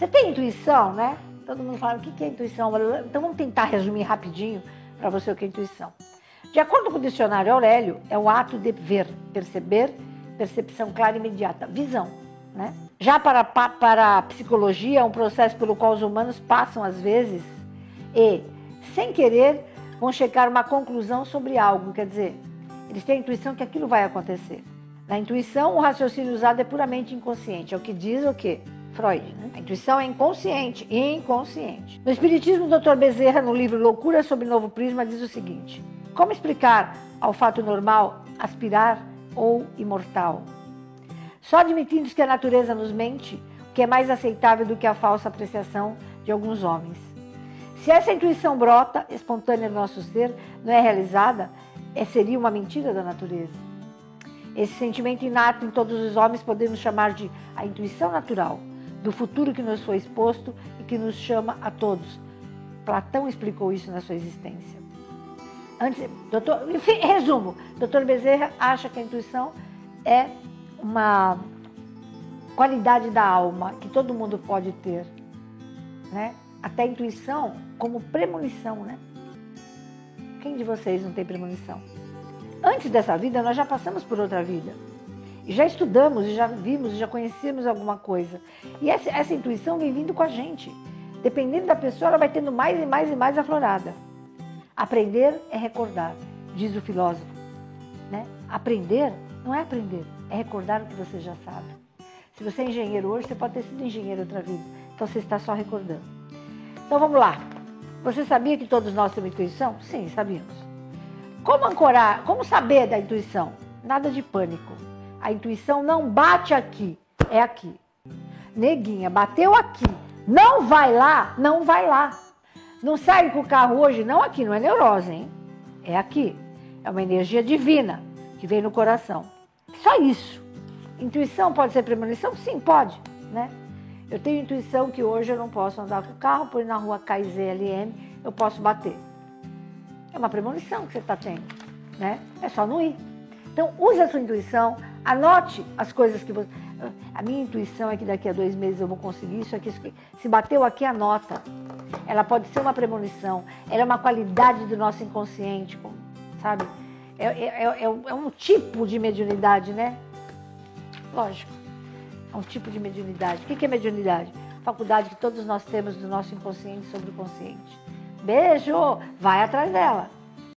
Você tem intuição, né? Todo mundo fala, o que é intuição? Então vamos tentar resumir rapidinho para você o que é intuição. De acordo com o dicionário Aurélio, é o ato de ver, perceber, percepção clara e imediata, visão. Né? Já para, para a psicologia, é um processo pelo qual os humanos passam, às vezes, e, sem querer, vão chegar uma conclusão sobre algo. Quer dizer, eles têm a intuição que aquilo vai acontecer. Na intuição, o raciocínio usado é puramente inconsciente. É o que diz o quê? Freud. Né? A intuição é inconsciente, inconsciente. No Espiritismo, o Dr. Bezerra, no livro Loucura sob Novo Prisma, diz o seguinte: Como explicar ao fato normal aspirar ou imortal? Só admitindo que a natureza nos mente, o que é mais aceitável do que a falsa apreciação de alguns homens. Se essa intuição brota, espontânea do nosso ser, não é realizada, é, seria uma mentira da natureza. Esse sentimento inato em todos os homens podemos chamar de a intuição natural, do futuro que nos foi exposto e que nos chama a todos. Platão explicou isso na sua existência. Antes, doutor, enfim, resumo, doutor Bezerra acha que a intuição é uma qualidade da alma que todo mundo pode ter, né? Até a intuição como premonição, né? Quem de vocês não tem premonição? Antes dessa vida, nós já passamos por outra vida. Já estudamos, já vimos, já conhecemos alguma coisa. E essa, essa intuição vem vindo com a gente. Dependendo da pessoa, ela vai tendo mais e mais e mais aflorada. Aprender é recordar, diz o filósofo. Né? Aprender não é aprender, é recordar o que você já sabe. Se você é engenheiro hoje, você pode ter sido engenheiro outra vida. Então você está só recordando. Então vamos lá. Você sabia que todos nós temos intuição? Sim, sabíamos. Como ancorar, como saber da intuição? Nada de pânico. A intuição não bate aqui, é aqui. Neguinha, bateu aqui. Não vai lá, não vai lá. Não sai com o carro hoje, não aqui, não é neurose, hein? É aqui. É uma energia divina que vem no coração. Só isso. Intuição pode ser premonição? Sim, pode, né? Eu tenho intuição que hoje eu não posso andar com o carro, por na rua KZLM, eu posso bater. É uma premonição que você está tendo, né? É só não ir. Então, use a sua intuição, anote as coisas que você. A minha intuição é que daqui a dois meses eu vou conseguir isso. Isso aqui. Se bateu aqui, anota. Ela pode ser uma premonição, ela é uma qualidade do nosso inconsciente, sabe? É, é, é, é um tipo de mediunidade, né? Lógico. É um tipo de mediunidade. O que é mediunidade? Faculdade que todos nós temos do nosso inconsciente sobre o consciente. Beijo! Vai atrás dela.